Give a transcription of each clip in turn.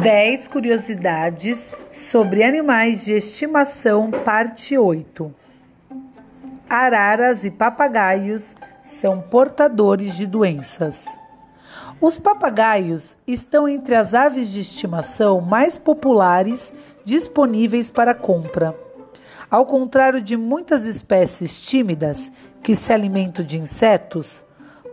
10 curiosidades sobre animais de estimação, parte 8. Araras e papagaios são portadores de doenças. Os papagaios estão entre as aves de estimação mais populares disponíveis para compra. Ao contrário de muitas espécies tímidas que se alimentam de insetos,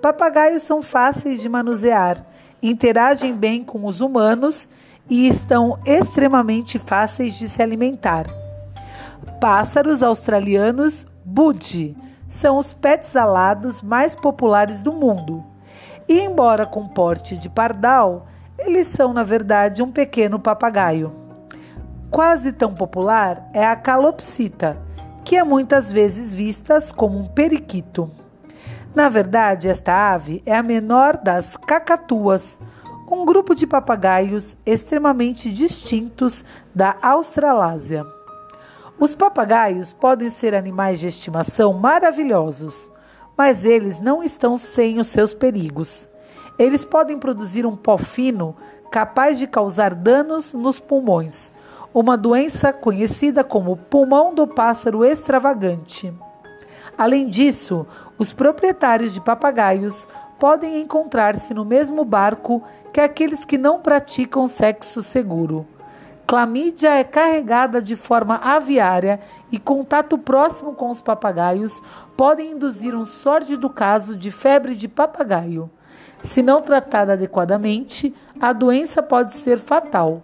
papagaios são fáceis de manusear, interagem bem com os humanos e estão extremamente fáceis de se alimentar. Pássaros australianos Budgie são os pets alados mais populares do mundo. E embora com porte de pardal, eles são na verdade um pequeno papagaio. Quase tão popular é a calopsita, que é muitas vezes vista como um periquito. Na verdade, esta ave é a menor das cacatuas, um grupo de papagaios extremamente distintos da Australásia. Os papagaios podem ser animais de estimação maravilhosos, mas eles não estão sem os seus perigos. Eles podem produzir um pó fino capaz de causar danos nos pulmões, uma doença conhecida como pulmão do pássaro extravagante. Além disso, os proprietários de papagaios podem encontrar-se no mesmo barco que aqueles que não praticam sexo seguro. Clamídia é carregada de forma aviária e contato próximo com os papagaios podem induzir um sórdido caso de febre de papagaio. Se não tratada adequadamente, a doença pode ser fatal.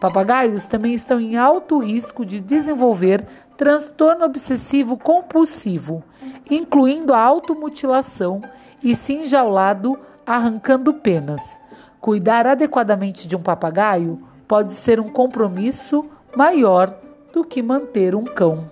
Papagaios também estão em alto risco de desenvolver transtorno obsessivo compulsivo, incluindo a automutilação e se enjaulado arrancando penas. Cuidar adequadamente de um papagaio pode ser um compromisso maior do que manter um cão.